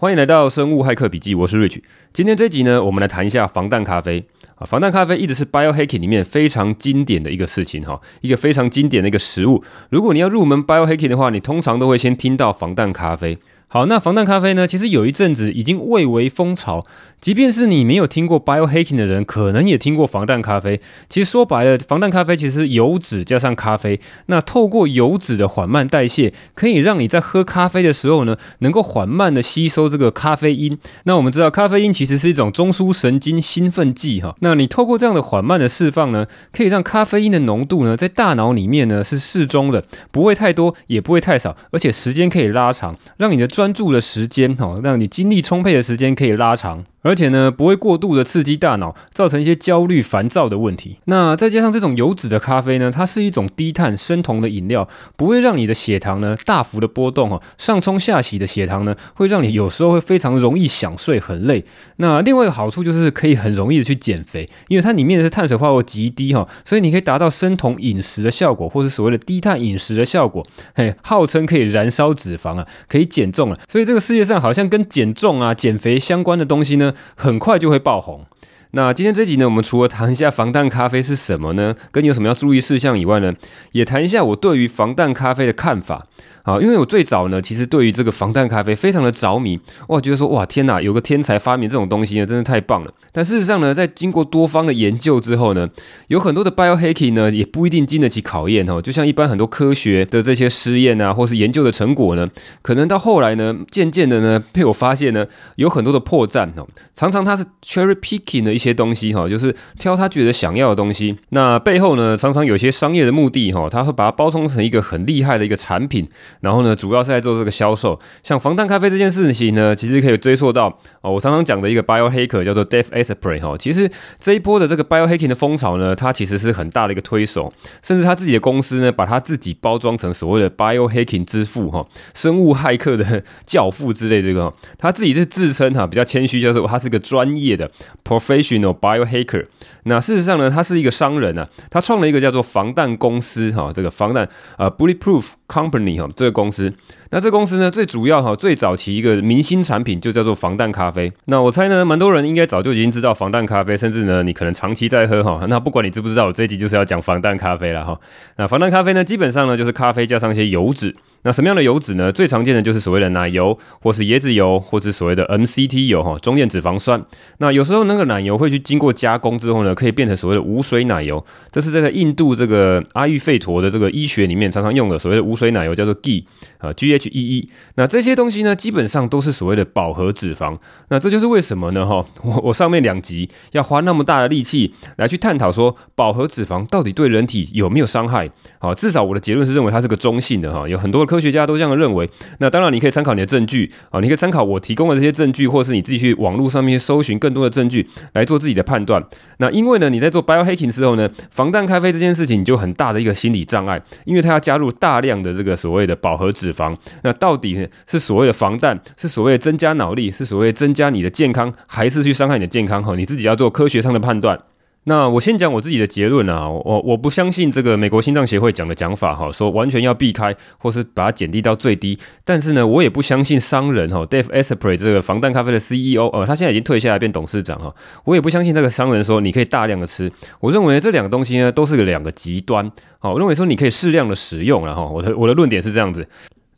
欢迎来到生物骇客笔记，我是 Rich。今天这集呢，我们来谈一下防弹咖啡啊。防弹咖啡一直是 biohacking 里面非常经典的一个事情哈，一个非常经典的一个食物。如果你要入门 biohacking 的话，你通常都会先听到防弹咖啡。好，那防弹咖啡呢？其实有一阵子已经蔚为风潮，即便是你没有听过 biohacking 的人，可能也听过防弹咖啡。其实说白了，防弹咖啡其实是油脂加上咖啡，那透过油脂的缓慢代谢，可以让你在喝咖啡的时候呢，能够缓慢的吸收这个咖啡因。那我们知道，咖啡因其实是一种中枢神经兴奋剂哈。那你透过这样的缓慢的释放呢，可以让咖啡因的浓度呢，在大脑里面呢是适中的，不会太多，也不会太少，而且时间可以拉长，让你的。专注的时间，哈，让你精力充沛的时间可以拉长。而且呢，不会过度的刺激大脑，造成一些焦虑、烦躁的问题。那再加上这种油脂的咖啡呢，它是一种低碳生酮的饮料，不会让你的血糖呢大幅的波动哈。上冲下洗的血糖呢，会让你有时候会非常容易想睡、很累。那另外一个好处就是可以很容易的去减肥，因为它里面的是碳水化合物极低哈，所以你可以达到生酮饮食的效果，或是所谓的低碳饮食的效果。嘿，号称可以燃烧脂肪啊，可以减重啊。所以这个世界上好像跟减重啊、减肥相关的东西呢。很快就会爆红。那今天这集呢，我们除了谈一下防弹咖啡是什么呢，跟你有什么要注意事项以外呢，也谈一下我对于防弹咖啡的看法。啊，因为我最早呢，其实对于这个防弹咖啡非常的着迷，我觉得说哇天哪，有个天才发明这种东西呢，真的太棒了。但事实上呢，在经过多方的研究之后呢，有很多的 biohacking 呢，也不一定经得起考验哦。就像一般很多科学的这些实验啊，或是研究的成果呢，可能到后来呢，渐渐的呢，被我发现呢，有很多的破绽哦。常常他是 cherry picking 的一些东西哈，就是挑他觉得想要的东西。那背后呢，常常有些商业的目的哈，他会把它包装成一个很厉害的一个产品。然后呢，主要是在做这个销售。像防弹咖啡这件事情呢，其实可以追溯到哦，我常常讲的一个 biohacker 叫做 Dave Asprey 哈。其实这一波的这个 biohacking 的风潮呢，它其实是很大的一个推手，甚至他自己的公司呢，把他自己包装成所谓的 biohacking 之父哈，生物骇客的教父之类这个。他自己是自称哈，比较谦虚，就是他是个专业的 professional biohacker。那事实上呢，他是一个商人啊，他创了一个叫做防弹公司哈，这个防弹啊 Bulletproof Company 哈，这个公司。那这公司呢，最主要哈，最早期一个明星产品就叫做防弹咖啡。那我猜呢，蛮多人应该早就已经知道防弹咖啡，甚至呢，你可能长期在喝哈。那不管你知不知道，我这一集就是要讲防弹咖啡了哈。那防弹咖啡呢，基本上呢就是咖啡加上一些油脂。那什么样的油脂呢？最常见的就是所谓的奶油，或是椰子油，或是所谓的 MCT 油哈，中链脂肪酸。那有时候那个奶油会去经过加工之后呢，可以变成所谓的无水奶油。这是在印度这个阿育吠陀的这个医学里面常常用的所谓的无水奶油，叫做 G 啊 G A H E E，。那这些东西呢，基本上都是所谓的饱和脂肪。那这就是为什么呢？哈，我我上面两集要花那么大的力气来去探讨说饱和脂肪到底对人体有没有伤害？好，至少我的结论是认为它是个中性的哈，有很多的。科学家都这样认为，那当然你可以参考你的证据啊，你可以参考我提供的这些证据，或是你自己去网络上面搜寻更多的证据来做自己的判断。那因为呢，你在做 biohacking 之后呢，防弹咖啡这件事情你就很大的一个心理障碍，因为它要加入大量的这个所谓的饱和脂肪。那到底是所谓的防弹，是所谓的增加脑力，是所谓增加你的健康，还是去伤害你的健康？哈，你自己要做科学上的判断。那我先讲我自己的结论啊，我我不相信这个美国心脏协会讲的讲法哈，说完全要避开或是把它减低到最低。但是呢，我也不相信商人哈，Dave Asprey 这个防弹咖啡的 CEO，呃，他现在已经退下来变董事长哈，我也不相信这个商人说你可以大量的吃。我认为这两个东西呢，都是个两个极端。好，我认为说你可以适量的使用了哈，我的我的论点是这样子。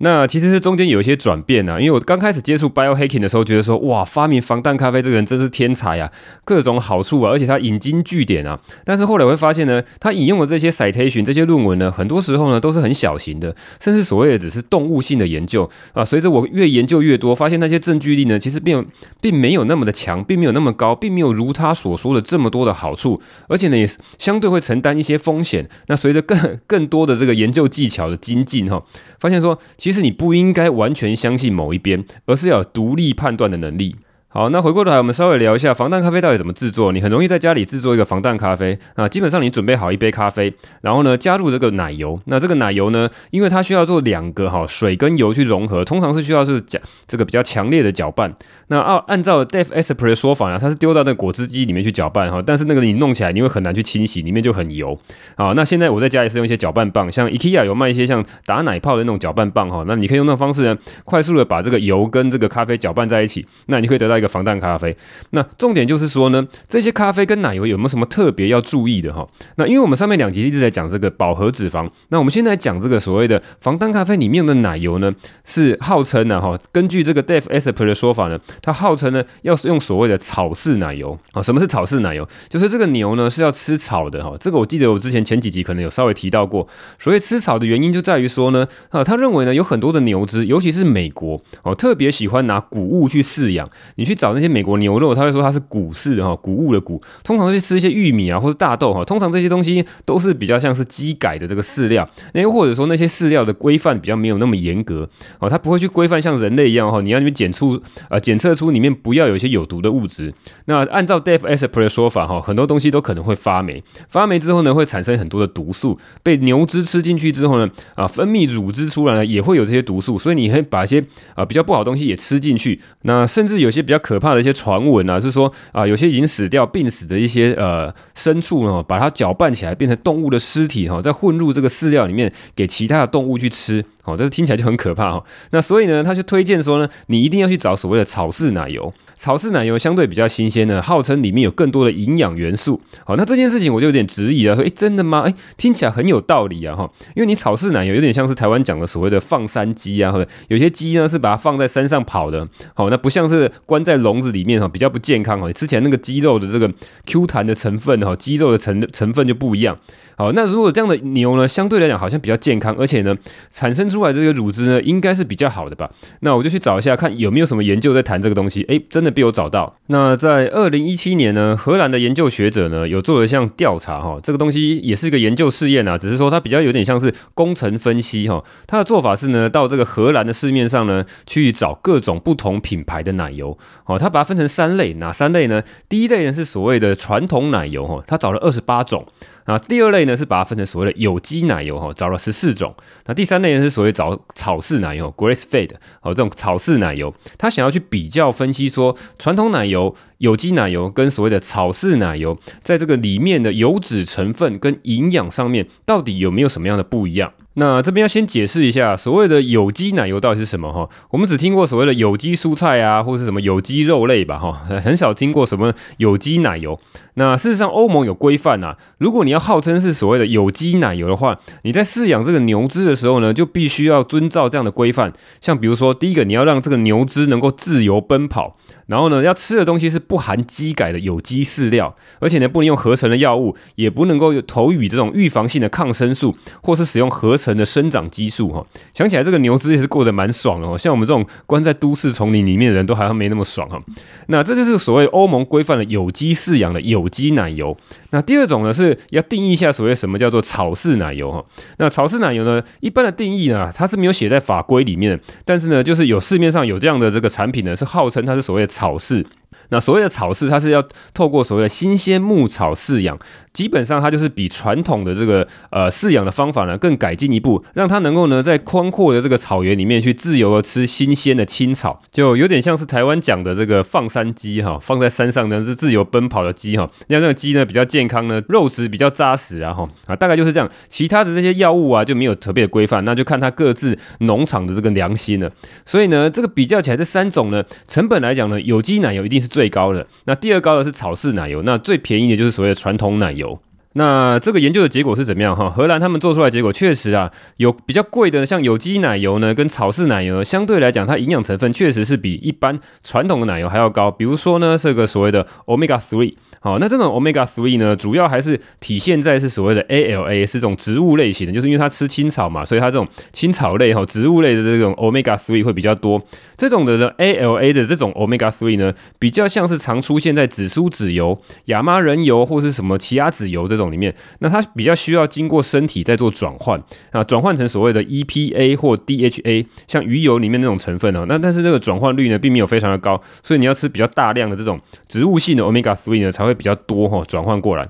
那其实是中间有一些转变啊，因为我刚开始接触 biohacking 的时候，觉得说哇，发明防弹咖啡这个人真是天才啊，各种好处啊，而且他引经据典啊。但是后来我会发现呢，他引用的这些 citation 这些论文呢，很多时候呢都是很小型的，甚至所谓的只是动物性的研究啊。随着我越研究越多，发现那些证据力呢，其实并并没有那么的强，并没有那么高，并没有如他所说的这么多的好处，而且呢也相对会承担一些风险。那随着更更多的这个研究技巧的精进哈，发现说其实其实你不应该完全相信某一边，而是要独立判断的能力。好，那回过头来，我们稍微聊一下防弹咖啡到底怎么制作。你很容易在家里制作一个防弹咖啡啊，基本上你准备好一杯咖啡，然后呢加入这个奶油。那这个奶油呢，因为它需要做两个哈水跟油去融合，通常是需要是讲这个比较强烈的搅拌。那按按照 Dave Asprey 的说法呢，它是丢到那个果汁机里面去搅拌哈，但是那个你弄起来你会很难去清洗，里面就很油。好，那现在我在家里是用一些搅拌棒，像 IKEA 有卖一些像打奶泡的那种搅拌棒哈，那你可以用那种方式呢，快速的把这个油跟这个咖啡搅拌在一起，那你可以得到一个防弹咖啡。那重点就是说呢，这些咖啡跟奶油有没有什么特别要注意的哈？那因为我们上面两集一直在讲这个饱和脂肪，那我们现在讲这个所谓的防弹咖啡里面的奶油呢，是号称呢哈，根据这个 Dave Asper 的说法呢，它号称呢要用所谓的草饲奶油啊。什么是草饲奶油？就是这个牛呢是要吃草的哈。这个我记得我之前前几集可能有稍微提到过。所谓吃草的原因就在于说呢，啊，他认为呢有很多的牛只，尤其是美国哦，特别喜欢拿谷物去饲养。你去去找那些美国牛肉，他会说它是谷饲的哈，谷物的谷，通常去吃一些玉米啊或者大豆哈，通常这些东西都是比较像是机改的这个饲料，那又或者说那些饲料的规范比较没有那么严格哦，它不会去规范像人类一样哈，你要去检出呃检测出里面不要有一些有毒的物质。那按照 Dave Asprey 的说法哈，很多东西都可能会发霉，发霉之后呢会产生很多的毒素，被牛只吃进去之后呢啊分泌乳汁出来呢也会有这些毒素，所以你会把一些啊比较不好的东西也吃进去，那甚至有些比较可怕的一些传闻啊，是说啊，有些已经死掉、病死的一些呃牲畜呢，把它搅拌起来变成动物的尸体哈，再混入这个饲料里面给其他的动物去吃，哦，这听起来就很可怕哈。那所以呢，他就推荐说呢，你一定要去找所谓的草饲奶油。草饲奶油相对比较新鲜呢，号称里面有更多的营养元素。好，那这件事情我就有点质疑了，说，诶，真的吗？诶，听起来很有道理啊，哈，因为你草饲奶油有点像是台湾讲的所谓的放山鸡啊，或者有些鸡呢是把它放在山上跑的，好，那不像是关在笼子里面哈，比较不健康哦。吃起来那个鸡肉的这个 Q 弹的成分哈，鸡肉的成成分就不一样。好，那如果这样的牛呢，相对来讲好像比较健康，而且呢，产生出来这个乳汁呢，应该是比较好的吧？那我就去找一下，看有没有什么研究在谈这个东西。诶，真的被我找到。那在二零一七年呢，荷兰的研究学者呢，有做了一项调查哈，这个东西也是一个研究试验啊，只是说它比较有点像是工程分析哈。它的做法是呢，到这个荷兰的市面上呢，去找各种不同品牌的奶油。哦，它把它分成三类，哪三类呢？第一类呢是所谓的传统奶油哈，它找了二十八种。那第二类呢是把它分成所谓的有机奶油哈，找了十四种。那第三类呢是所谓找草饲奶油 （grass fed） 哦，这种草饲奶油，他想要去比较分析说，传统奶油、有机奶油跟所谓的草饲奶油，在这个里面的油脂成分跟营养上面，到底有没有什么样的不一样？那这边要先解释一下，所谓的有机奶油到底是什么哈？我们只听过所谓的有机蔬菜啊，或是什么有机肉类吧哈，很少听过什么有机奶油。那事实上，欧盟有规范呐，如果你要号称是所谓的有机奶油的话，你在饲养这个牛只的时候呢，就必须要遵照这样的规范。像比如说，第一个，你要让这个牛只能够自由奔跑。然后呢，要吃的东西是不含基改的有机饲料，而且呢，不能用合成的药物，也不能够投予这种预防性的抗生素，或是使用合成的生长激素。哈，想起来这个牛只也是过得蛮爽的哦，像我们这种关在都市丛林里面的人都好像没那么爽哈。那这就是所谓欧盟规范的有机饲养的有机奶油。那第二种呢，是要定义一下所谓什么叫做草饲奶油哈。那草饲奶油呢，一般的定义呢，它是没有写在法规里面的，但是呢，就是有市面上有这样的这个产品呢，是号称它是所谓的考试那所谓的草饲，它是要透过所谓的新鲜牧草饲养。基本上它就是比传统的这个呃饲养的方法呢更改进一步，让它能够呢在宽阔的这个草原里面去自由的吃新鲜的青草，就有点像是台湾讲的这个放山鸡哈，放在山上呢是自由奔跑的鸡哈，那这个鸡呢比较健康呢，肉质比较扎实啊哈啊，大概就是这样。其他的这些药物啊就没有特别的规范，那就看它各自农场的这个良心了。所以呢，这个比较起来这三种呢，成本来讲呢，有机奶油一定是最最高的，那第二高的是草饲奶油，那最便宜的就是所谓的传统奶油。那这个研究的结果是怎么样哈？荷兰他们做出来结果确实啊，有比较贵的，像有机奶油呢，跟草饲奶油相对来讲，它营养成分确实是比一般传统的奶油还要高。比如说呢，这个所谓的 Omega 3好，那这种 omega three 呢，主要还是体现在是所谓的 ALA，是这种植物类型的，就是因为它吃青草嘛，所以它这种青草类哈，植物类的这种 omega three 会比较多。这种的呢 ALA 的这种 omega three 呢，比较像是常出现在紫苏籽油、亚麻仁油或是什么奇亚籽油这种里面。那它比较需要经过身体再做转换啊，转换成所谓的 EPA 或 DHA，像鱼油里面那种成分哦。那但是这个转换率呢，并没有非常的高，所以你要吃比较大量的这种植物性的 omega three 呢，才会会比较多哈，转换过来。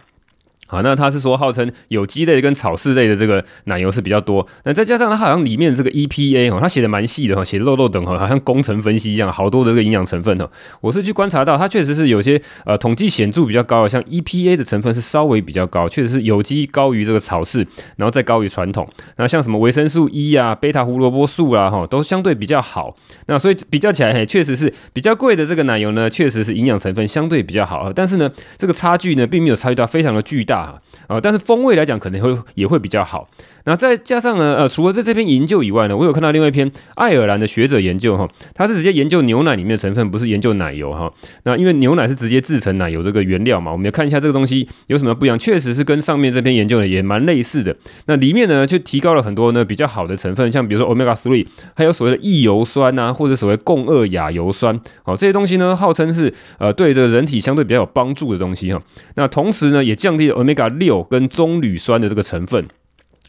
好，那他是说号称有机类跟草饲类的这个奶油是比较多，那再加上它好像里面这个 EPA 哦，它写的蛮细的哈，写的漏漏等哈，好像工程分析一样，好多的这个营养成分哦。我是去观察到，它确实是有些呃统计显著比较高的，像 EPA 的成分是稍微比较高，确实是有机高于这个草饲，然后再高于传统。那像什么维生素 E 啊、贝塔胡萝卜素啊，哈，都相对比较好。那所以比较起来，嘿，确实是比较贵的这个奶油呢，确实是营养成分相对比较好。但是呢，这个差距呢，并没有差距到非常的巨大。啊，但是风味来讲，可能会也会比较好。那再加上呢，呃，除了在这篇研究以外呢，我有看到另外一篇爱尔兰的学者研究哈，他是直接研究牛奶里面的成分，不是研究奶油哈。那因为牛奶是直接制成奶油这个原料嘛，我们要看一下这个东西有什么不一样。确实是跟上面这篇研究的也蛮类似的。那里面呢，就提高了很多呢比较好的成分，像比如说 omega three，还有所谓的异油酸呐、或者所谓共二亚油酸，好，这些东西呢，号称是呃对这个人体相对比较有帮助的东西哈。那同时呢，也降低了 omega 六跟棕榈酸的这个成分。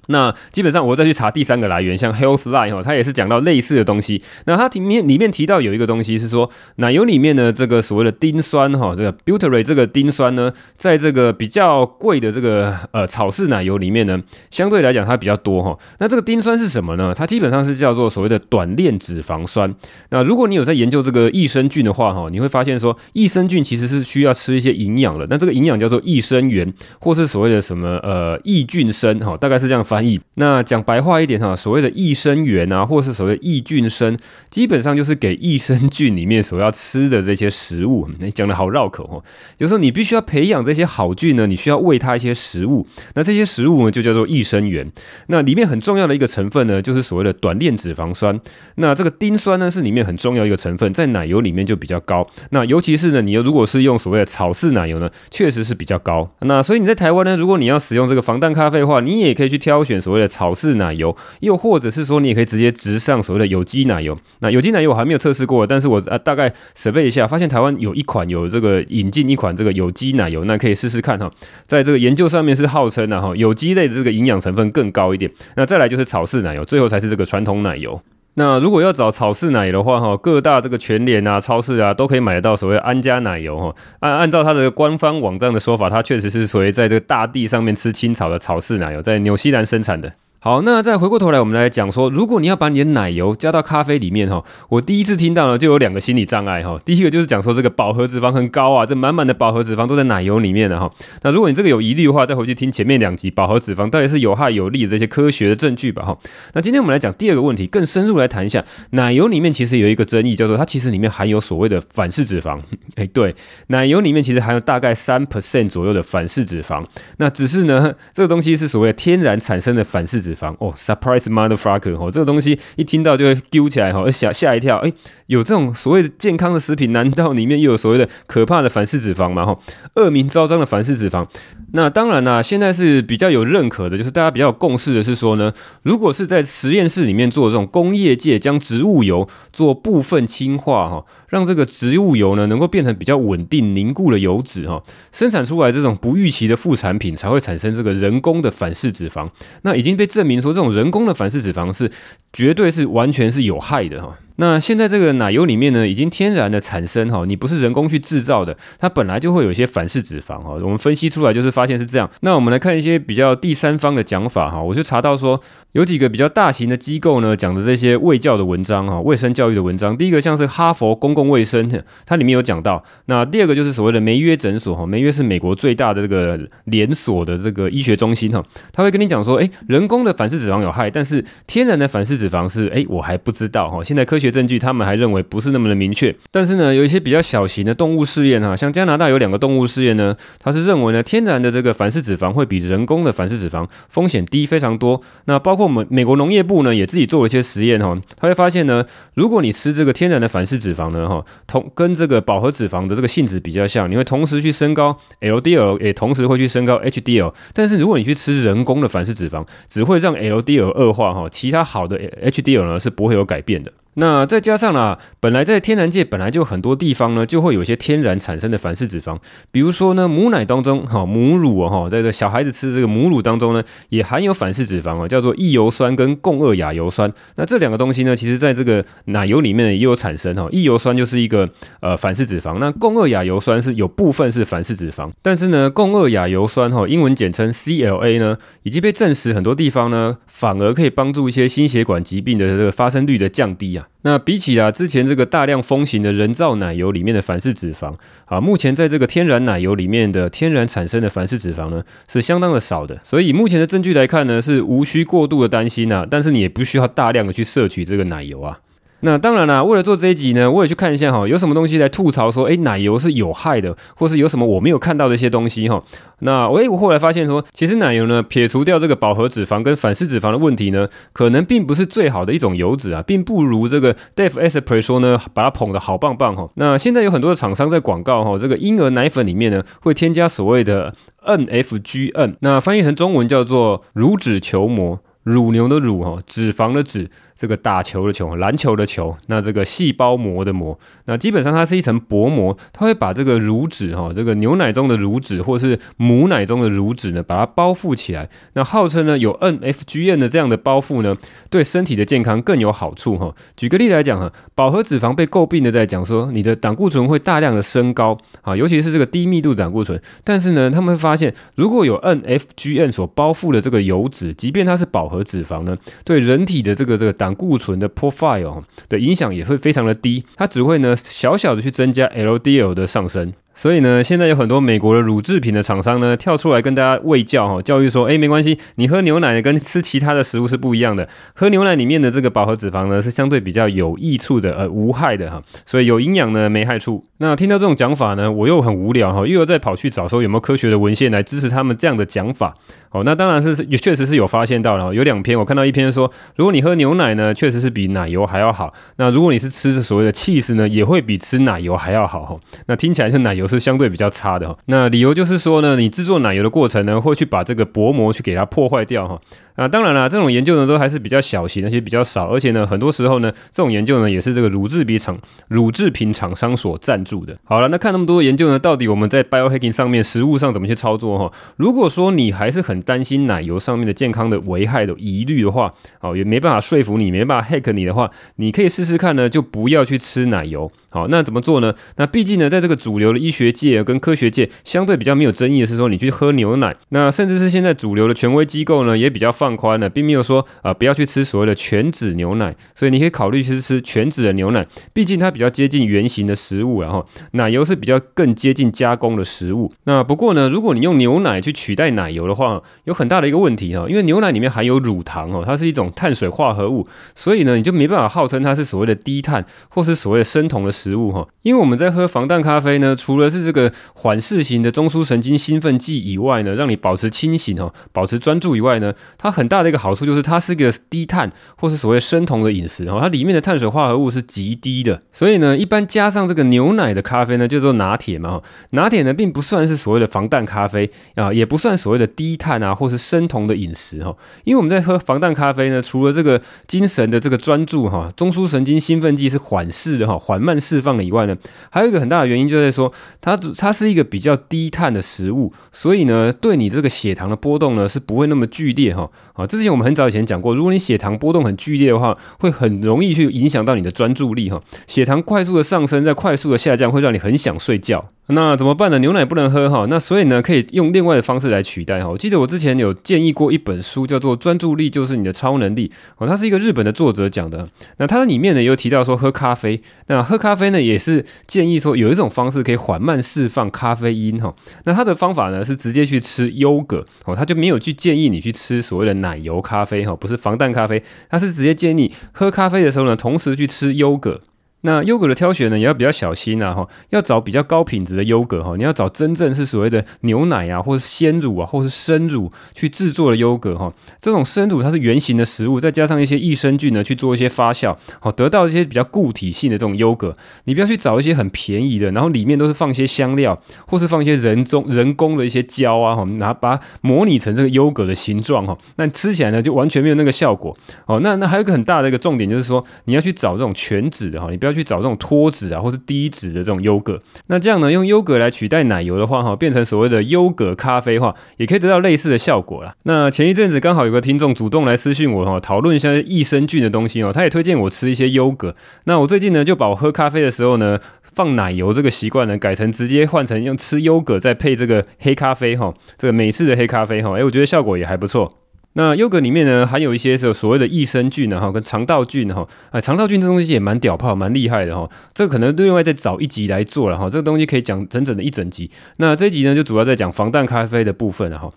那基本上，我再去查第三个来源，像 Healthline 哈，它也是讲到类似的东西。那它里面里面提到有一个东西是说，奶油里面的这个所谓的丁酸哈，这个 butyrate 这个丁酸呢，在这个比较贵的这个呃草饲奶油里面呢，相对来讲它比较多哈。那这个丁酸是什么呢？它基本上是叫做所谓的短链脂肪酸。那如果你有在研究这个益生菌的话哈，你会发现说，益生菌其实是需要吃一些营养的。那这个营养叫做益生元，或是所谓的什么呃益菌生哈，大概是这样。翻译，那讲白话一点哈，所谓的益生元啊，或是所谓益菌生，基本上就是给益生菌里面所要吃的这些食物。你讲的好绕口哦。有时候你必须要培养这些好菌呢，你需要喂它一些食物。那这些食物呢，就叫做益生元。那里面很重要的一个成分呢，就是所谓的短链脂肪酸。那这个丁酸呢，是里面很重要一个成分，在奶油里面就比较高。那尤其是呢，你如果是用所谓的草饲奶油呢，确实是比较高。那所以你在台湾呢，如果你要使用这个防弹咖啡的话，你也可以去挑。挑选所谓的草饲奶油，又或者是说你也可以直接直上所谓的有机奶油。那有机奶油我还没有测试过，但是我啊大概准备一下，发现台湾有一款有这个引进一款这个有机奶油，那可以试试看哈。在这个研究上面是号称的哈，有机类的这个营养成分更高一点。那再来就是草饲奶油，最后才是这个传统奶油。那如果要找草饲奶油的话哈，各大这个全联啊、超市啊都可以买得到所谓安佳奶油哈。按按照它的官方网站的说法，它确实是属于在这个大地上面吃青草的草饲奶油，在纽西兰生产的。好，那再回过头来，我们来讲说，如果你要把你的奶油加到咖啡里面哈，我第一次听到呢，就有两个心理障碍哈。第一个就是讲说这个饱和脂肪很高啊，这满满的饱和脂肪都在奶油里面了哈。那如果你这个有疑虑的话，再回去听前面两集饱和脂肪到底是有害有利的这些科学的证据吧哈。那今天我们来讲第二个问题，更深入来谈一下奶油里面其实有一个争议，叫做它其实里面含有所谓的反式脂肪。哎，对，奶油里面其实含有大概三 percent 左右的反式脂肪。那只是呢，这个东西是所谓的天然产生的反式脂肪。脂肪哦，surprise motherfucker 哦，这个东西一听到就会丢起来哈，吓吓一跳，哎，有这种所谓的健康的食品，难道里面又有所谓的可怕的反式脂肪吗？哈，恶名昭彰的反式脂肪。那当然啦，现在是比较有认可的，就是大家比较有共识的是说呢，如果是在实验室里面做这种工业界将植物油做部分氢化哈，让这个植物油呢能够变成比较稳定凝固的油脂哈，生产出来这种不预期的副产品才会产生这个人工的反式脂肪。那已经被证明说，这种人工的反式脂肪是绝对是完全是有害的哈。那现在这个奶油里面呢，已经天然的产生哈，你不是人工去制造的，它本来就会有一些反式脂肪哈。我们分析出来就是发现是这样。那我们来看一些比较第三方的讲法哈，我就查到说有几个比较大型的机构呢讲的这些卫教的文章哈，卫生教育的文章。第一个像是哈佛公共卫生，它里面有讲到。那第二个就是所谓的梅约诊所哈，梅约是美国最大的这个连锁的这个医学中心哈，他会跟你讲说，哎，人工的反式脂肪有害，但是天然的反式脂肪是哎，我还不知道哈。现在科学证据，他们还认为不是那么的明确。但是呢，有一些比较小型的动物试验哈，像加拿大有两个动物试验呢，它是认为呢，天然的这个反式脂肪会比人工的反式脂肪风险低非常多。那包括我们美国农业部呢，也自己做了一些实验哈，他会发现呢，如果你吃这个天然的反式脂肪呢，哈，同跟这个饱和脂肪的这个性质比较像，你会同时去升高 LDL，也同时会去升高 HDL。但是如果你去吃人工的反式脂肪，只会让 LDL 恶化哈，其他好的 HDL 呢是不会有改变的。那再加上啦，本来在天然界本来就很多地方呢，就会有一些天然产生的反式脂肪，比如说呢，母奶当中哈，母乳哦，在这小孩子吃的这个母乳当中呢，也含有反式脂肪哦，叫做异油酸跟共二亚油酸。那这两个东西呢，其实在这个奶油里面也有产生哈。异油酸就是一个呃反式脂肪，那共二亚油酸是有部分是反式脂肪，但是呢，共二亚油酸哈，英文简称 CLA 呢，已经被证实很多地方呢，反而可以帮助一些心血管疾病的这个发生率的降低啊。那比起啊之前这个大量风行的人造奶油里面的反式脂肪啊，目前在这个天然奶油里面的天然产生的反式脂肪呢，是相当的少的。所以目前的证据来看呢，是无需过度的担心呐，但是你也不需要大量的去摄取这个奶油啊。那当然啦，为了做这一集呢，我也去看一下哈，有什么东西来吐槽说，诶，奶油是有害的，或是有什么我没有看到的一些东西哈。那诶，我后来发现说，其实奶油呢，撇除掉这个饱和脂肪跟反式脂肪的问题呢，可能并不是最好的一种油脂啊，并不如这个 Dave Asprey 说呢，把它捧得好棒棒哈。那现在有很多的厂商在广告哈，这个婴儿奶粉里面呢，会添加所谓的 NFGN，那翻译成中文叫做乳脂球膜，乳牛的乳哈，脂肪的脂。这个打球的球，篮球的球，那这个细胞膜的膜，那基本上它是一层薄膜，它会把这个乳脂哈，这个牛奶中的乳脂或是母奶中的乳脂呢，把它包覆起来。那号称呢有 NFGN 的这样的包覆呢，对身体的健康更有好处哈。举个例来讲哈，饱和脂肪被诟病的在讲说，你的胆固醇会大量的升高啊，尤其是这个低密度胆固醇。但是呢，他们会发现，如果有 NFGN 所包覆的这个油脂，即便它是饱和脂肪呢，对人体的这个这个胆固醇的 profile 的影响也会非常的低，它只会呢小小的去增加 LDL 的上升。所以呢，现在有很多美国的乳制品的厂商呢，跳出来跟大家喂教哈，教育说，哎，没关系，你喝牛奶跟吃其他的食物是不一样的，喝牛奶里面的这个饱和脂肪呢，是相对比较有益处的，呃，无害的哈，所以有营养呢，没害处。那听到这种讲法呢，我又很无聊哈，又要再跑去找说有没有科学的文献来支持他们这样的讲法。哦，那当然是也确实是有发现到了，有两篇我看到一篇说，如果你喝牛奶呢，确实是比奶油还要好。那如果你是吃所谓的 cheese 呢，也会比吃奶油还要好哈。那听起来是奶油油是相对比较差的哈。那理由就是说呢，你制作奶油的过程呢，会去把这个薄膜去给它破坏掉哈。啊，当然了，这种研究呢都还是比较小型，而且比较少，而且呢，很多时候呢，这种研究呢也是这个乳制品厂、乳制品厂商所赞助的。好了，那看那么多研究呢，到底我们在 biohacking 上面、食物上怎么去操作哈？如果说你还是很担心奶油上面的健康的危害的疑虑的话，哦，也没办法说服你，没办法 hack 你的话，你可以试试看呢，就不要去吃奶油。好，那怎么做呢？那毕竟呢，在这个主流的医学界跟科学界相对比较没有争议的是说，你去喝牛奶。那甚至是现在主流的权威机构呢，也比较放宽了，并没有说啊、不要去吃所谓的全脂牛奶。所以你可以考虑去吃全脂的牛奶，毕竟它比较接近原型的食物，然后奶油是比较更接近加工的食物。那不过呢，如果你用牛奶去取代奶油的话，有很大的一个问题哈，因为牛奶里面含有乳糖哦，它是一种碳水化合物，所以呢，你就没办法号称它是所谓的低碳或是所谓的生酮的食物哈，因为我们在喝防弹咖啡呢，除了是这个缓释型的中枢神经兴奋剂以外呢，让你保持清醒哈，保持专注以外呢，它很大的一个好处就是它是一个低碳或是所谓生酮的饮食哈，它里面的碳水化合物是极低的，所以呢，一般加上这个牛奶的咖啡呢，叫做拿铁嘛，拿铁呢并不算是所谓的防弹咖啡啊，也不算所谓的低碳啊或是生酮的饮食哈，因为我们在喝防弹咖啡呢，除了这个精神的这个专注哈，中枢神经兴奋剂是缓释的哈，缓慢释放的。以外呢，还有一个很大的原因就在说，它它是一个比较低碳的食物，所以呢，对你这个血糖的波动呢是不会那么剧烈哈。啊，之前我们很早以前讲过，如果你血糖波动很剧烈的话，会很容易去影响到你的专注力哈。血糖快速的上升，再快速的下降，会让你很想睡觉。那怎么办呢？牛奶不能喝哈，那所以呢，可以用另外的方式来取代哈。我记得我之前有建议过一本书，叫做《专注力就是你的超能力》哦，它是一个日本的作者讲的。那它的里面呢有提到说喝咖啡，那喝咖啡呢也是建议说有一种方式可以缓慢释放咖啡因哈。那它的方法呢是直接去吃优格哦，他就没有去建议你去吃所谓的奶油咖啡哈，不是防弹咖啡，他是直接建议喝咖啡的时候呢，同时去吃优格。那优格的挑选呢，也要比较小心啊，哈，要找比较高品质的优格哈，你要找真正是所谓的牛奶啊，或是鲜乳啊，或是生乳去制作的优格哈。这种生乳它是原型的食物，再加上一些益生菌呢去做一些发酵，好得到一些比较固体性的这种优格。你不要去找一些很便宜的，然后里面都是放一些香料，或是放一些人中人工的一些胶啊，哈，拿把它模拟成这个优格的形状哈，那吃起来呢就完全没有那个效果。哦，那那还有一个很大的一个重点就是说，你要去找这种全脂的哈，你不要。要去找这种脱脂啊，或是低脂的这种优格。那这样呢，用优格来取代奶油的话，哈，变成所谓的优格咖啡话，也可以得到类似的效果啦。那前一阵子刚好有个听众主动来私讯我哈，讨论一下益生菌的东西哦，他也推荐我吃一些优格。那我最近呢，就把我喝咖啡的时候呢，放奶油这个习惯呢，改成直接换成用吃优格再配这个黑咖啡哈，这个美式的黑咖啡哈，哎，我觉得效果也还不错。那优格里面呢，含有一些是所谓的益生菌哈，跟肠道菌哈，啊，肠道菌这东西也蛮屌炮，蛮厉害的哈。这个可能另外再找一集来做了哈，这个东西可以讲整整的一整集。那这一集呢，就主要在讲防弹咖啡的部分了哈。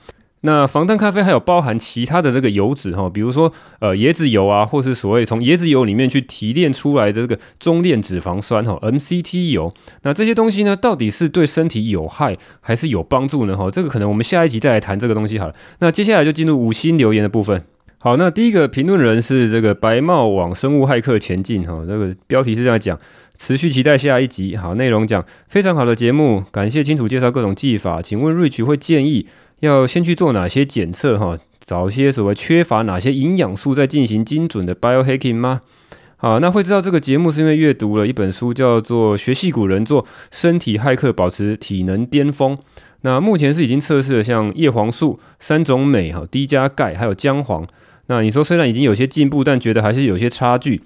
那防弹咖啡还有包含其他的这个油脂哈，比如说呃椰子油啊，或是所谓从椰子油里面去提炼出来的这个中链脂肪酸哈 MCT 油。那这些东西呢，到底是对身体有害还是有帮助呢？哈，这个可能我们下一集再来谈这个东西好了。那接下来就进入五星留言的部分。好，那第一个评论人是这个白帽往生物骇客前进哈，这个标题是这样讲，持续期待下一集。好，内容讲非常好的节目，感谢清楚介绍各种技法，请问 Rich 会建议？要先去做哪些检测哈？找些所谓缺乏哪些营养素，再进行精准的 biohacking 吗？好，那会知道这个节目是因为阅读了一本书，叫做《学矽谷人做身体骇客，保持体能巅峰》。那目前是已经测试了像叶黄素、三种镁、哈低加钙，还有姜黄。那你说虽然已经有些进步，但觉得还是有些差距。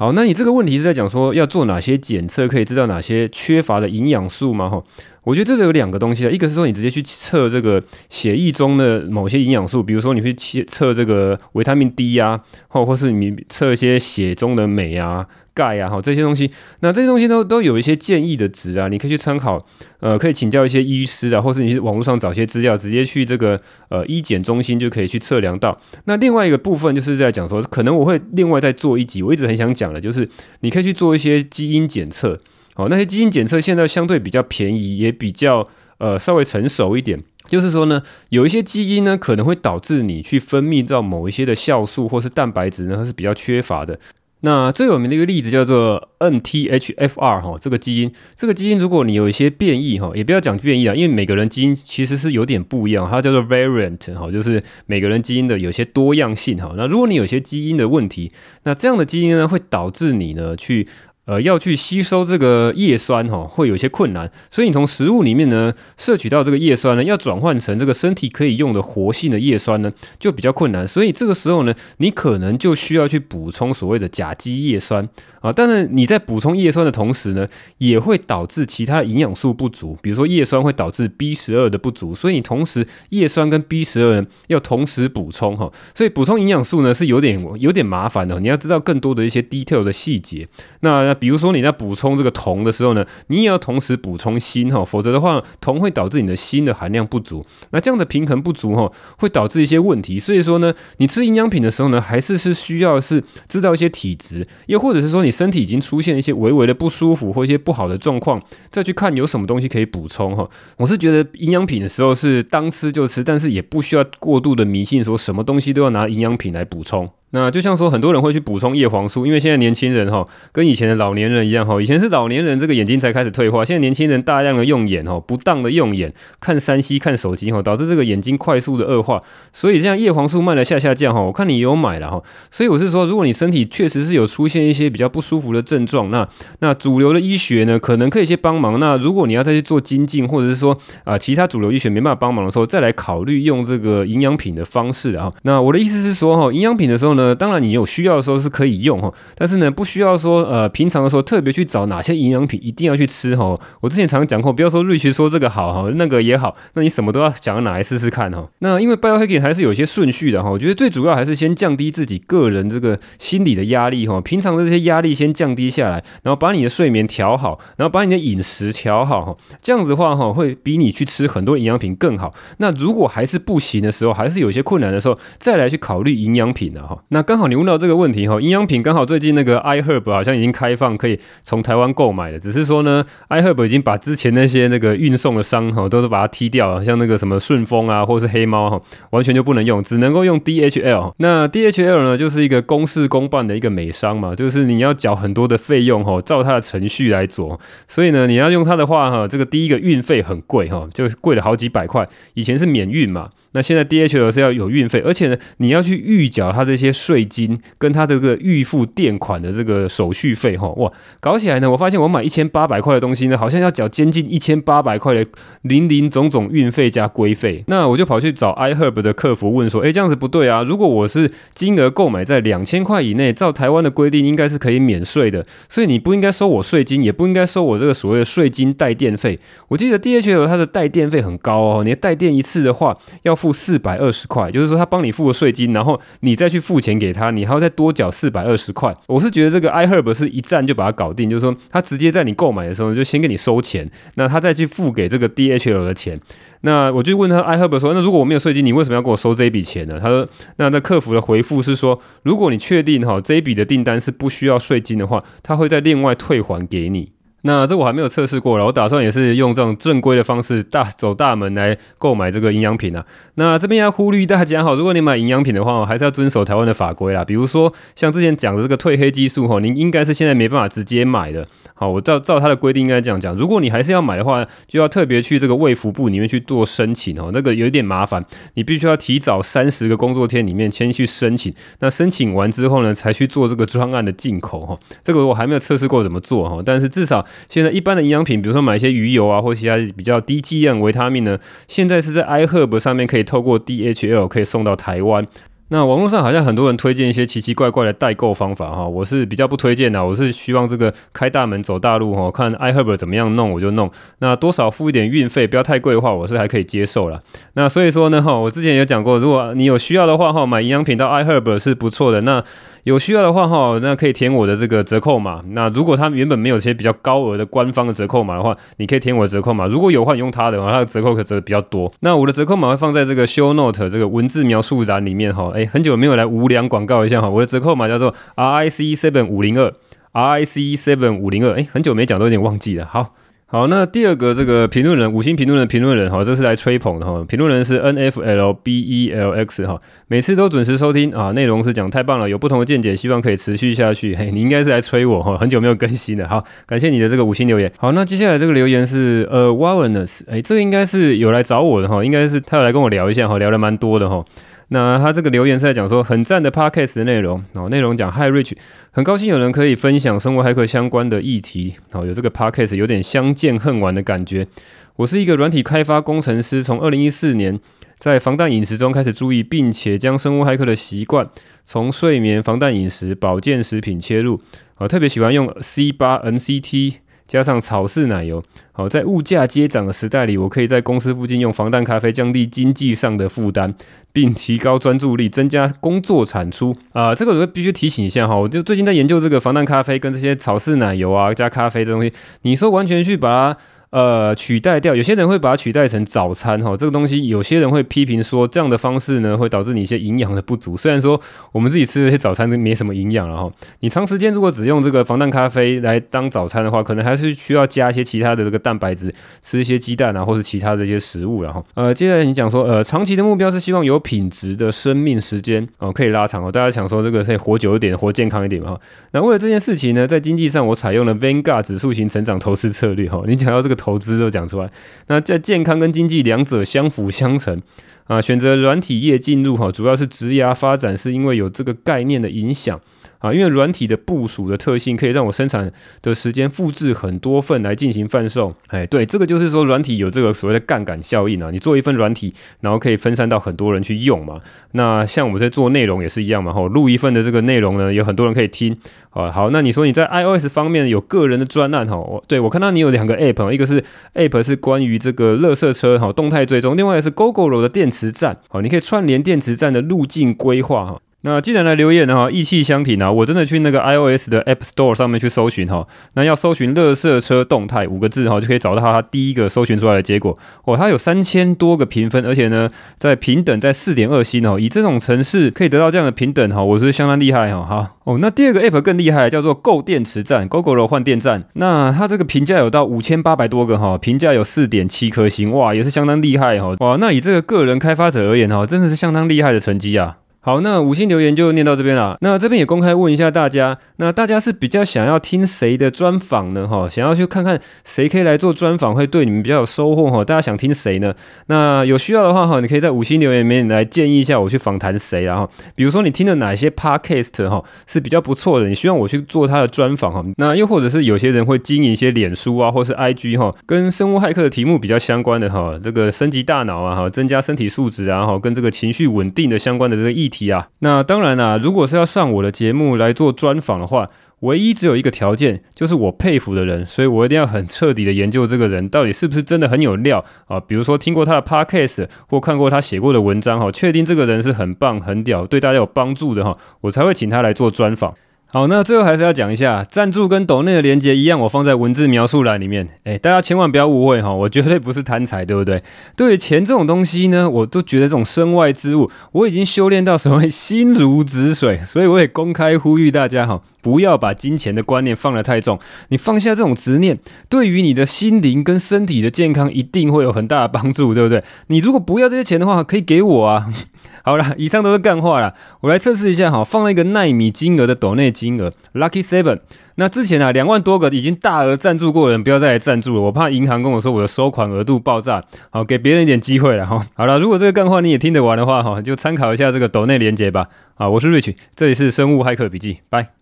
好，那你这个问题是在讲说要做哪些检测，可以知道哪些缺乏的营养素吗？哈？我觉得这是有两个东西啊，一个是说你直接去测这个血液中的某些营养素，比如说你去测测这个维他命 D 呀，或或是你测一些血中的镁啊、钙啊，哈这些东西，那这些东西都都有一些建议的值啊，你可以去参考，呃，可以请教一些医师啊，或是你去网络上找些资料，直接去这个呃医检中心就可以去测量到。那另外一个部分就是在讲说，可能我会另外再做一集，我一直很想讲的，就是你可以去做一些基因检测。哦，那些基因检测现在相对比较便宜，也比较呃稍微成熟一点。就是说呢，有一些基因呢可能会导致你去分泌到某一些的酵素或是蛋白质呢，它是比较缺乏的。那最有名的一个例子叫做 MTHFR 哈，这个基因，这个基因如果你有一些变异哈，也不要讲变异啊，因为每个人基因其实是有点不一样，它叫做 variant 哈，就是每个人基因的有些多样性哈。那如果你有些基因的问题，那这样的基因呢会导致你呢去。呃，要去吸收这个叶酸哈，会有些困难，所以你从食物里面呢摄取到这个叶酸呢，要转换成这个身体可以用的活性的叶酸呢，就比较困难。所以这个时候呢，你可能就需要去补充所谓的甲基叶酸啊。但是你在补充叶酸的同时呢，也会导致其他营养素不足，比如说叶酸会导致 B 十二的不足，所以你同时叶酸跟 B 十二呢要同时补充哈。所以补充营养素呢是有点有点麻烦的，你要知道更多的一些 detail 的细节。那比如说你在补充这个铜的时候呢，你也要同时补充锌哈，否则的话，铜会导致你的锌的含量不足。那这样的平衡不足哈，会导致一些问题。所以说呢，你吃营养品的时候呢，还是是需要是知道一些体质，又或者是说你身体已经出现一些微微的不舒服或一些不好的状况，再去看有什么东西可以补充哈。我是觉得营养品的时候是当吃就吃，但是也不需要过度的迷信，说什么东西都要拿营养品来补充。那就像说，很多人会去补充叶黄素，因为现在年轻人哈，跟以前的老年人一样哈，以前是老年人这个眼睛才开始退化，现在年轻人大量的用眼哈，不当的用眼，看三 C 看手机哈，导致这个眼睛快速的恶化，所以这样叶黄素卖的下下降哈，我看你有买了哈，所以我是说，如果你身体确实是有出现一些比较不舒服的症状，那那主流的医学呢，可能可以先帮忙。那如果你要再去做精进，或者是说啊，其他主流医学没办法帮忙的时候，再来考虑用这个营养品的方式啊。那我的意思是说哈，营养品的时候呢。呢，当然你有需要的时候是可以用哈，但是呢，不需要说呃平常的时候特别去找哪些营养品一定要去吃哈。我之前常讲过，不要说瑞奇说这个好哈，那个也好，那你什么都要想要拿来试试看哈。那因为 Biohacking 还是有一些顺序的哈，我觉得最主要还是先降低自己个人这个心理的压力哈，平常的这些压力先降低下来，然后把你的睡眠调好，然后把你的饮食调好哈，这样子的话哈，会比你去吃很多营养品更好。那如果还是不行的时候，还是有些困难的时候，再来去考虑营养品了哈。那刚好你问到这个问题哈，营养品刚好最近那个 iHerb 好像已经开放可以从台湾购买了，只是说呢，iHerb 已经把之前那些那个运送的商哈都是把它踢掉了，像那个什么顺丰啊，或是黑猫哈，完全就不能用，只能够用 DHL。那 DHL 呢，就是一个公事公办的一个美商嘛，就是你要缴很多的费用哈，照它的程序来做，所以呢，你要用它的话哈，这个第一个运费很贵哈，就贵了好几百块，以前是免运嘛。那现在 DHL 是要有运费，而且呢，你要去预缴它这些税金跟它这个预付垫款的这个手续费哈，哇，搞起来呢，我发现我买一千八百块的东西呢，好像要缴将近一千八百块的零零总总运费加规费。那我就跑去找 iHerb 的客服问说，诶，这样子不对啊，如果我是金额购买在两千块以内，照台湾的规定应该是可以免税的，所以你不应该收我税金，也不应该收我这个所谓的税金代垫费。我记得 DHL 它的代垫费很高哦，你代垫一次的话要付四百二十块，就是说他帮你付了税金，然后你再去付钱给他，你还要再多缴四百二十块。我是觉得这个 iHerb 是一站就把它搞定，就是说他直接在你购买的时候就先给你收钱，那他再去付给这个 DHL 的钱。那我就问他 iHerb 说，那如果我没有税金，你为什么要给我收这一笔钱呢？他说，那那客服的回复是说，如果你确定哈这一笔的订单是不需要税金的话，他会再另外退还给你。那这我还没有测试过了，我打算也是用这种正规的方式大走大门来购买这个营养品啊。那这边要呼吁大家哈，如果你买营养品的话，还是要遵守台湾的法规啦。比如说像之前讲的这个褪黑激素哈，您应该是现在没办法直接买的。好，我照照他的规定应该这样讲，如果你还是要买的话，就要特别去这个卫福部里面去做申请哦，那个有点麻烦，你必须要提早三十个工作天里面先去申请。那申请完之后呢，才去做这个专案的进口哈。这个我还没有测试过怎么做哈，但是至少。现在一般的营养品，比如说买一些鱼油啊，或其他比较低剂量维他命呢，现在是在 iHerb 上面可以透过 DHL 可以送到台湾。那网络上好像很多人推荐一些奇奇怪怪的代购方法哈，我是比较不推荐的。我是希望这个开大门走大路哈，看 iHerb 怎么样弄我就弄。那多少付一点运费，不要太贵的话，我是还可以接受啦。那所以说呢哈，我之前有讲过，如果你有需要的话哈，买营养品到 iHerb 是不错的。那有需要的话哈，那可以填我的这个折扣码。那如果他原本没有些比较高额的官方的折扣码的话，你可以填我的折扣码。如果有话，你用它的话，它的折扣可折比较多。那我的折扣码会放在这个 show note 这个文字描述栏里面哈。哎，很久没有来无良广告一下哈。我的折扣码叫做 RIC seven 五零二，RIC seven 五零二。哎，很久没讲都有点忘记了。好。好，那第二个这个评论人，五星评论的评论人哈，这是来吹捧的哈。评论人是 N F L B E L X 哈，每次都准时收听啊，内容是讲太棒了，有不同的见解，希望可以持续下去。嘿，你应该是来催我哈，很久没有更新了。好，感谢你的这个五星留言。好，那接下来这个留言是呃 Wilderness，哎，这个应该是有来找我的哈，应该是他有来跟我聊一下哈，聊得蛮多的哈。那他这个留言是在讲说很赞的 podcast 的内容哦，内容讲 Hi Rich，很高兴有人可以分享生活骇客相关的议题哦，有这个 podcast 有点相见恨晚的感觉。我是一个软体开发工程师，从二零一四年在防弹饮食中开始注意，并且将生物骇客的习惯从睡眠、防弹饮食、保健食品切入，啊，特别喜欢用 C 八 NCT。加上草式奶油，好，在物价接涨的时代里，我可以在公司附近用防弹咖啡降低经济上的负担，并提高专注力，增加工作产出啊。这个我必须提醒一下哈，我就最近在研究这个防弹咖啡跟这些草式奶油啊加咖啡这东西，你说完全去把它。呃，取代掉，有些人会把它取代成早餐哈，这个东西有些人会批评说，这样的方式呢会导致你一些营养的不足。虽然说我们自己吃这些早餐都没什么营养了哈，你长时间如果只用这个防弹咖啡来当早餐的话，可能还是需要加一些其他的这个蛋白质，吃一些鸡蛋啊，或是其他的这些食物然后。呃，接下来你讲说，呃，长期的目标是希望有品质的生命时间哦，可以拉长哦，大家想说这个可以活久一点，活健康一点嘛。那为了这件事情呢，在经济上我采用了 Vanguard 指数型成长投资策略哈。你讲到这个。投资都讲出来，那在健康跟经济两者相辅相成。啊，选择软体业进入哈，主要是职涯发展，是因为有这个概念的影响。啊，因为软体的部署的特性可以让我生产的时间复制很多份来进行贩售。哎，对，这个就是说软体有这个所谓的杠杆效应啊，你做一份软体，然后可以分散到很多人去用嘛。那像我们在做内容也是一样嘛，吼，录一份的这个内容呢，有很多人可以听。啊，好，那你说你在 iOS 方面有个人的专案哈？我对我看到你有两个 App，一个是 App 是关于这个垃圾车哈动态追踪，另外一个是 Gogoro 的电池站，好，你可以串联电池站的路径规划哈。那既然来留言的哈，意气相挺啊！我真的去那个 iOS 的 App Store 上面去搜寻哈，那要搜寻“垃圾车动态”五个字哈，就可以找到它第一个搜寻出来的结果哦。它有三千多个评分，而且呢，在评等在四点二星哦。以这种程式可以得到这样的评等哈，我是相当厉害哈。哈哦，那第二个 App 更厉害，叫做购电池站 Gogoro 换电站。那它这个评价有到五千八百多个哈，评价有四点七颗星，哇，也是相当厉害哈。哇，那以这个个人开发者而言哈，真的是相当厉害的成绩啊。好，那五星留言就念到这边了。那这边也公开问一下大家，那大家是比较想要听谁的专访呢？哈，想要去看看谁可以来做专访，会对你们比较有收获哈。大家想听谁呢？那有需要的话哈，你可以在五星留言里面来建议一下我去访谈谁，啊？哈比如说你听的哪些 podcast 哈是比较不错的，你希望我去做他的专访哈。那又或者是有些人会经营一些脸书啊，或是 IG 哈，跟生物骇客的题目比较相关的哈，这个升级大脑啊，哈，增加身体素质啊，哈，跟这个情绪稳定的相关的这个议题。啊，那当然啦，如果是要上我的节目来做专访的话，唯一只有一个条件，就是我佩服的人，所以我一定要很彻底的研究这个人到底是不是真的很有料啊。比如说听过他的 podcast 或看过他写过的文章哈，确定这个人是很棒很屌，对大家有帮助的哈，我才会请他来做专访。好，那最后还是要讲一下赞助跟抖内的连接一样，我放在文字描述栏里面。哎，大家千万不要误会哈，我绝对不是贪财，对不对？对于钱这种东西呢，我都觉得这种身外之物，我已经修炼到所谓心如止水，所以我也公开呼吁大家哈，不要把金钱的观念放得太重。你放下这种执念，对于你的心灵跟身体的健康一定会有很大的帮助，对不对？你如果不要这些钱的话，可以给我啊。好了，以上都是干话了。我来测试一下哈，放了一个纳米金额的抖内金额，Lucky Seven。那之前啊，两万多个已经大额赞助过的人，不要再来赞助了。我怕银行跟我说我的收款额度爆炸。好，给别人一点机会了哈。好了，如果这个干话你也听得完的话哈，就参考一下这个抖内连接吧。好，我是 Rich，这里是生物骇客笔记，拜。